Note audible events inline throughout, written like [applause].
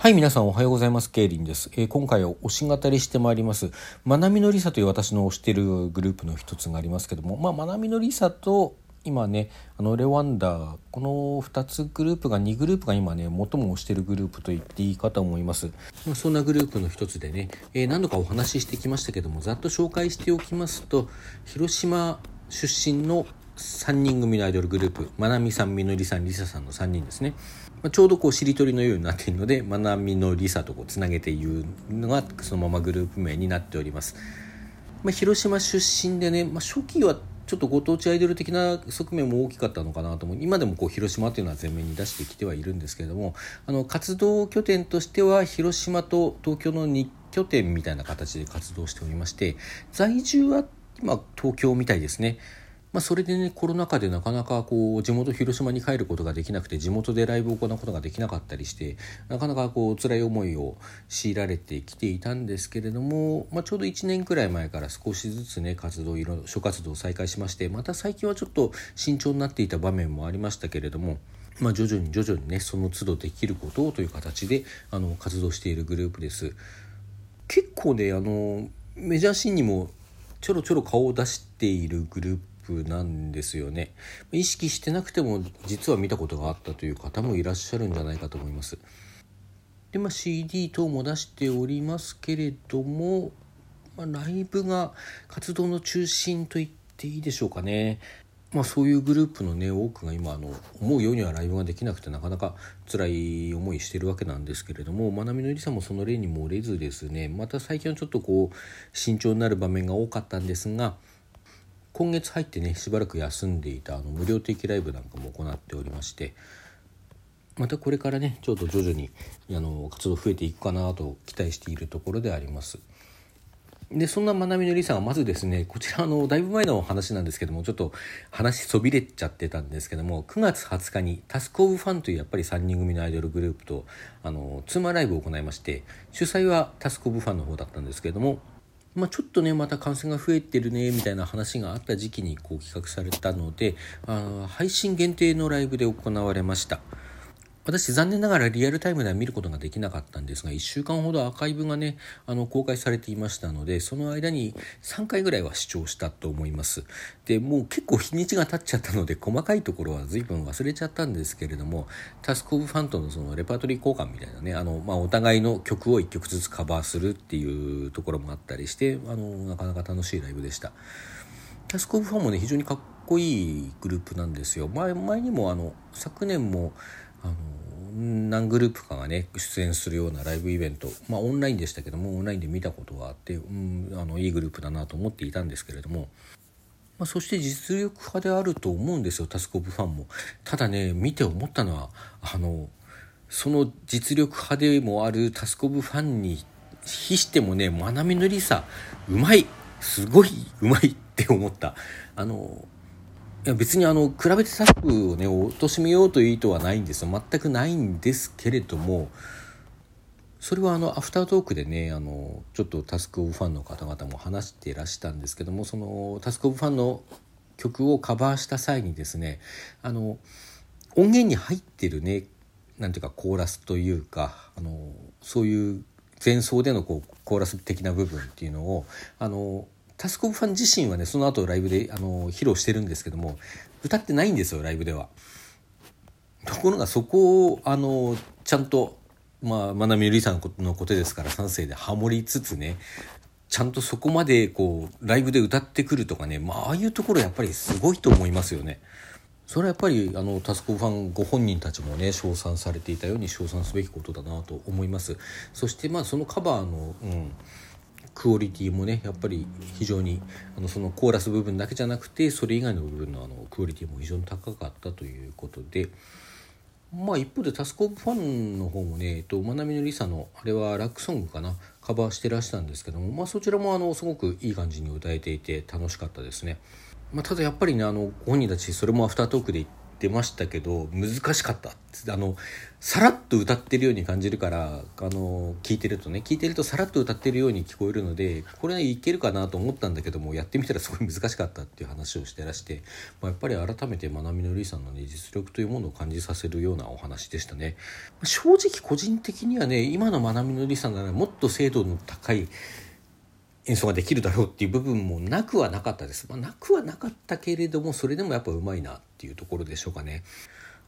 はい、皆さんおはようございます。ケイリンです。えー、今回は推し語りしてまいります。まなみのりさという私の推してるグループの一つがありますけども、まあ、まなみのりさと今ね、あのレワンダー、この2つグループが、2グループが今ね、最も推してるグループと言っていいかと思います。まあ、そんなグループの一つでね、えー、何度かお話ししてきましたけども、ざっと紹介しておきますと、広島出身の3人組のアイドルグループ、まなみさん、みのりさん、りささんの3人ですね。ま、ちょうどこうしりとりのようになっているので、[laughs] まなみのりさとこうつなげて言うのがそのままグループ名になっております。まあ、広島出身でね、まあ、初期はちょっとご当地アイドル的な側面も大きかったのかなと思う今でもこう広島というのは前面に出してきてはいるんですけれどもあの活動拠点としては広島と東京の2拠点みたいな形で活動しておりまして在住は今東京みたいですね。まあ、それでねコロナ禍でなかなかこう地元広島に帰ることができなくて地元でライブを行うことができなかったりしてなかなかこう辛い思いを強いられてきていたんですけれども、まあ、ちょうど1年くらい前から少しずつね活動いろ諸活動を再開しましてまた最近はちょっと慎重になっていた場面もありましたけれども。まあ、徐々に徐々にねその都度できることをという形であの活動しているグループです。結構ねあのメジャーシーンにもちょろちょろ顔を出しているグループプなんですよね。意識してなくても実は見たことがあったという方もいらっしゃるんじゃないかと思います。でまあ CD 等も出しておりますけれども、まあ、ライブが活動の中心と言っていいでしょうかね。まあ、そういうグループのね多くが今あの思うようにはライブができなくてなかなか辛い思いしてるわけなんですけれどもまなみのりさんもその例に漏れずですねまた最近はちょっとこう慎重になる場面が多かったんですが今月入ってねしばらく休んでいたあの無料的ライブなんかも行っておりましてまたこれからねちょっと徐々にあの活動増えていくかなと期待しているところであります。でそんなまなみのりさんはまずですねこちらのだいぶ前の話なんですけどもちょっと話そびれちゃってたんですけども9月20日にタスコブファンというやっぱり3人組のアイドルグループとあのツーマンライブを行いまして主催はタスコブファンの方だったんですけれどもまあ、ちょっとねまた感染が増えてるねみたいな話があった時期にこう企画されたのであ配信限定のライブで行われました。私残念ながらリアルタイムでは見ることができなかったんですが1週間ほどアーカイブがねあの公開されていましたのでその間に3回ぐらいは視聴したと思います。でもう結構日にちが経っちゃったので細かいところは随分忘れちゃったんですけれどもタスク・オブ・ファンとのそのレパートリー交換みたいなねあの、まあ、お互いの曲を1曲ずつカバーするっていうところもあったりしてあのなかなか楽しいライブでした。タスク・オブ・ファンもね非常にかっこいいグループなんですよ。前前にもあの昨年もあの何グループかがね出演するようなライブイベントまあオンラインでしたけどもオンラインで見たことがあって、うん、あのいいグループだなと思っていたんですけれども、まあ、そして実力派であると思うんですよタスコブファンも。ただね見て思ったのはあのその実力派でもあるタスコブファンに比してもねまなみのりさうまいすごいうまいって思った。あのや別にあの比べてタスクをね貶めようという意図はないんですよ。全くないんですけれどもそれはあのアフタートークでねあのちょっとタスクオブファンの方々も話していらしたんですけどもそのタスクオブファンの曲をカバーした際にですねあの音源に入ってるねなんていうかコーラスというかあのそういう前奏でのこうコーラス的な部分っていうのをあのタスコブファン自身はねその後ライブであの披露してるんですけども歌ってないんですよライブでは。ところがそこをあのちゃんとまあ、まなみゆりさんのことですから3世でハモりつつねちゃんとそこまでこうライブで歌ってくるとかね、まあ、ああいうところやっぱりすごいと思いますよね。それはやっぱりあのタスコファンご本人たちもね称賛されていたように称賛すべきことだなと思います。そしてまあそのカバーの、うん、クオリティもねやっぱり非常にあのそのコーラス部分だけじゃなくてそれ以外の部分のあのクオリティも非常に高かったということで。まあ一方でタスコープファンの方もね、えっと、まなみのりさのあれはラックソングかなカバーしてらしたんですけども、まあ、そちらもあのすごくいい感じに歌えていて楽しかったですね、まあ、ただやっぱりねあの本人たちそれもアフタートークでってましたけど難しかったあのさらっと歌ってるように感じるからあの聞いてるとね聞いてるとさらっと歌ってるように聞こえるのでこれ、いけるかなと思ったんだけどもやってみたらすごい難しかったっていう話をしてらして、まあ、やっぱり改めてまなみのりさんの、ね、実力というものを感じさせるようなお話でしたね。正直個人的にはね今のまなみのりさんならもっと精度の高い演奏ができるだろうっていう部分もなくはなかったです。まあ、なくはなかったけれどもそれでもやっぱうまいなっていうところでしょうかね。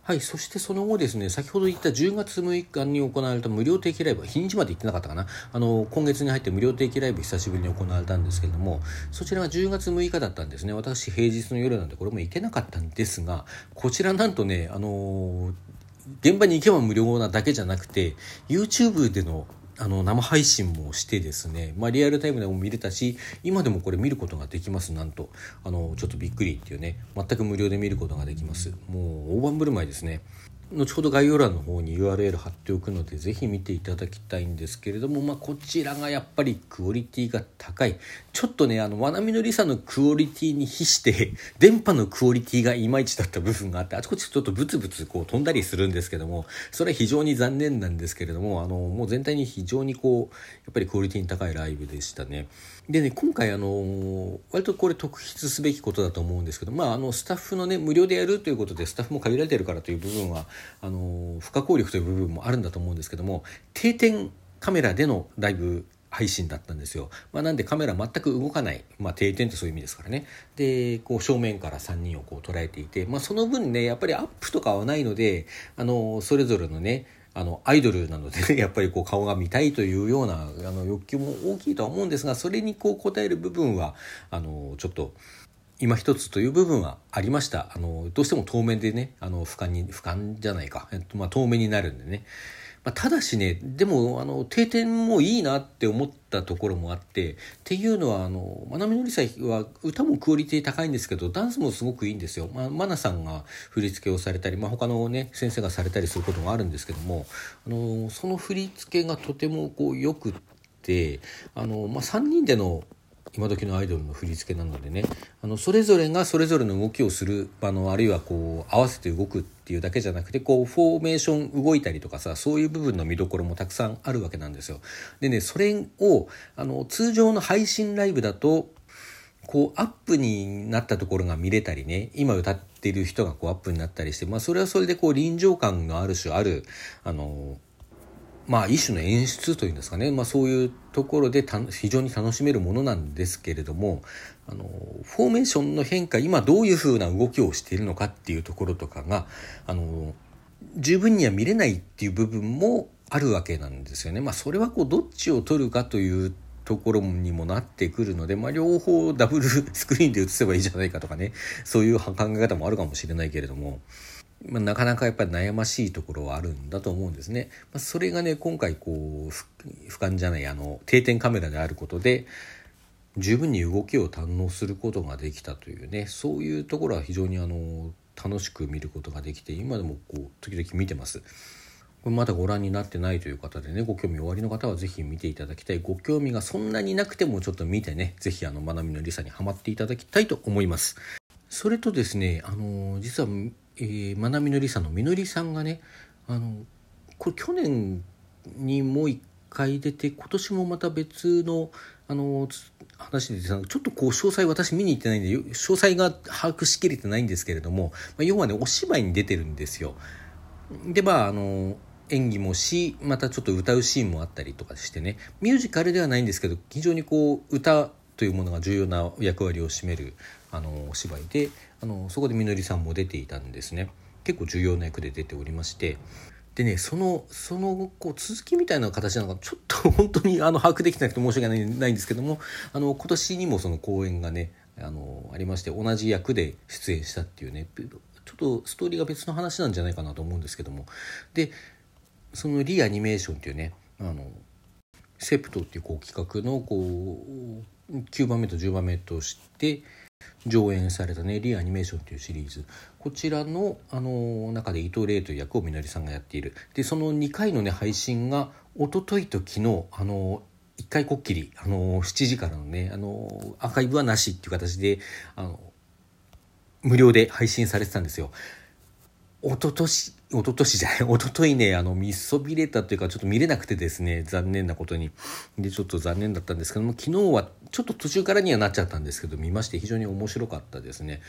はい、そしてその後ですね、先ほど言った10月6日に行われた無料定期ライブ、日にちまで行ってなかったかな、あの、今月に入って無料定期ライブ久しぶりに行われたんですけれども、そちらが10月6日だったんですね。私平日の夜なんでこれも行けなかったんですが、こちらなんとね、あの現場に行けば無料なだけじゃなくて、YouTube でのあの生配信もしてですね、まあ、リアルタイムでも見れたし今でもこれ見ることができますなんと。あのちょっとびっくりっていうね全く無料で見ることができます。もう大盤振る舞いですね。後ほど概要欄の方に URL 貼っておくのでぜひ見ていただきたいんですけれども、まあ、こちらがやっぱりクオリティが高いちょっとねあのまなみのりさのクオリティに比して [laughs] 電波のクオリティがいまいちだった部分があってあちこちちょっとブツブツこう飛んだりするんですけどもそれは非常に残念なんですけれどもあのもう全体に非常にこうやっぱりクオリティに高いライブでしたね。でね今回あの割とこれ特筆すべきことだと思うんですけどまああのスタッフのね無料でやるということでスタッフも限られてるからという部分はあの不可抗力という部分もあるんだと思うんですけども定点カメラでのライブ配信だったんですよ。まあ、なんでカメラ全く動かない、まあ、定点ってそういう意味ですからね。で、こう正面から3人をこう捉えていて、まあ、その分ね、やっぱりアップとかはないので、あの、それぞれのね、あの、アイドルなので、ね、[laughs] やっぱりこう顔が見たいというようなあの欲求も大きいとは思うんですが、それにこう応える部分は、あの、ちょっと、今一つという部分はありました。あの、どうしても透明でね、あの、俯瞰に、俯瞰じゃないか。えっと、まあ、透明になるんでね。まあ、ただしね、でも、あの、定点もいいなって思ったところもあって、っていうのは、あの、まなみのりさんは歌もクオリティ高いんですけど、ダンスもすごくいいんですよ。まあ、まなさんが振り付けをされたり、まあ、他のね、先生がされたりすることもあるんですけども、あの、その振り付けがとてもこう、良くって、あの、まあ、3人での今時のアイドルの振り付けなのでねあのそれぞれがそれぞれの動きをするあのあるいはこう合わせて動くっていうだけじゃなくてこうフォーメーション動いたりとかさそういう部分の見どころもたくさんあるわけなんですよ。でねそれをあの通常の配信ライブだとこうアップになったところが見れたりね今歌ってる人がこうアップになったりして、まあ、それはそれでこう臨場感のある種あるあのまあ一種の演出というんですかね、まあ、そういうところで非常に楽しめるものなんですけれどもあのフォーメーションの変化今どういうふうな動きをしているのかっていうところとかがあの十分には見れないっていう部分もあるわけなんですよね。まあ、それはこうどっちを取るかというところにもなってくるので、まあ、両方ダブルスクリーンで映せばいいじゃないかとかねそういう考え方もあるかもしれないけれども。まあ、なかなかやっぱり悩ましいところはあるんだと思うんですね。まあ、それがね今回こう俯瞰じゃないあの定点カメラであることで十分に動きを堪能することができたというねそういうところは非常にあの楽しく見ることができて今でもこう時々見てます。これまだご覧になってないという方でねご興味おありの方は是非見ていただきたいご興味がそんなになくてもちょっと見てね是非あのまなみのりさにはまっていただきたいと思います。それとですねあの実はえ、まなみのりさんのみのりさんがねあのこれ去年にもう一回出て今年もまた別のあの話でちょっとこう詳細私見に行ってないんで詳細が把握しきれてないんですけれども、まあ、要はねお芝居に出てるんですよ。でまああの演技もしまたちょっと歌うシーンもあったりとかしてねミュージカルではないんですけど非常にこう歌というものが重要な役割を占めるあのお芝居であのそこでみのりさんも出ていたんですね。結構重要な役で出ておりまして。でねそのそのこう続きみたいな形なのかちょっと [laughs] 本当にあの把握できてなくて申し訳ないないんですけどもあの今年にもその公演がねあのありまして同じ役で出演したっていうねちょっとストーリーが別の話なんじゃないかなと思うんですけども。でそのリアニメーションっていうねあのセプトっていうこう企画のこう9番目と10番目として上演されたね「リアアニメーション」というシリーズこちらのあの中で伊藤玲という役をみのりさんがやっているでその2回のね配信が一昨日と昨日あの1回こっきりあの7時からのねあのアーカイブはなしっていう形であの無料で配信されてたんですよ。一昨年一昨年じゃない [laughs] 一昨日ねあの見そびれたというかちょっと見れなくてですね残念なことに。でちょっと残念だったんですけども昨日はちょっと途中からにはなっちゃったんですけど見まして非常に面白かったですね。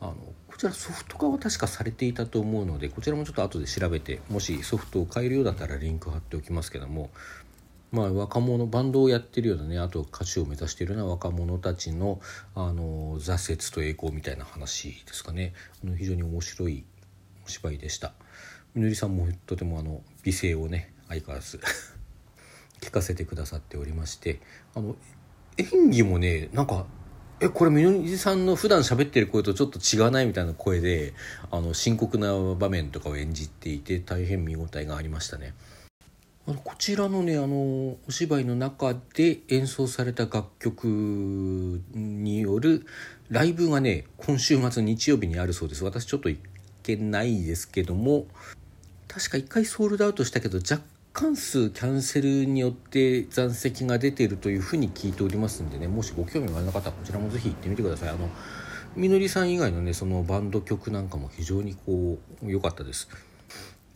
あのこちらソフト化は確かされていたと思うのでこちらもちょっと後で調べてもしソフトを変えるようだったらリンク貼っておきますけどもまあ、若者バンドをやってるようなねあと歌手を目指しているような若者たちのあの挫折と栄光みたいな話ですかね。非常に面白いお芝居でしたみのりさんもとてもあの美声をね相変わらず [laughs] 聞かせてくださっておりましてあの演技もねなんかえこれみのりさんの普段喋ってる声とちょっと違わないみたいな声であの深刻な場面とかを演じていて大変見応えがありましたね。あのこちらのねあのお芝居の中で演奏された楽曲によるライブがね今週末日曜日にあるそうです私ちょっとけないですけども確か1回ソールドアウトしたけど若干数キャンセルによって残席が出ているというふうに聞いておりますんでねもしご興味がある方はこちらもぜひ行ってみてください。あのみのりさん以外のねそのバンド曲なんかも非常にこう良かったです。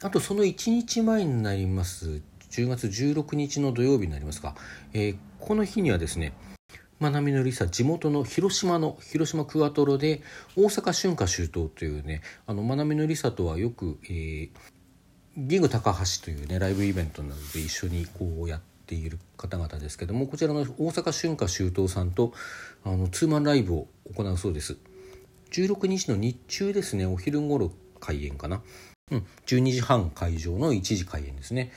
あとその1日前になります10月16日の土曜日になりますが、えー、この日にはですねまなみのりさ地元の広島の広島クワトロで大阪春夏秋冬というねあのまなみのりさとはよく、えー、ギグ高橋というねライブイベントなどで一緒にこうやっている方々ですけどもこちらの大阪春夏秋冬さんとあのツーマンライブを行うそうです。16日の日中ですねお昼頃開演かな。うん、12時半会場の1時開演ですね。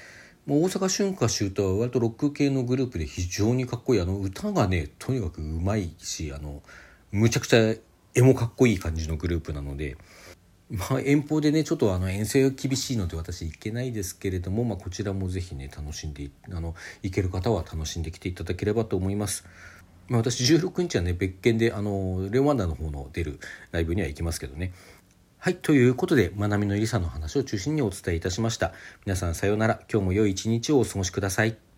もう大阪春夏秋冬は割とロック系のグループで非常にかっこいいあの歌がねとにかくうまいしあのむちゃくちゃ絵もかっこいい感じのグループなので、まあ、遠方でねちょっとあの遠征が厳しいので私行けないですけれども、まあ、こちらもぜひね楽しんであの行ける方は楽しんできていただければと思います。ま、私16日はね別件であのレオワンダの方の出るライブには行きますけどねはい。ということで、まなみのりさの話を中心にお伝えいたしました。皆さんさようなら。今日も良い一日をお過ごしください。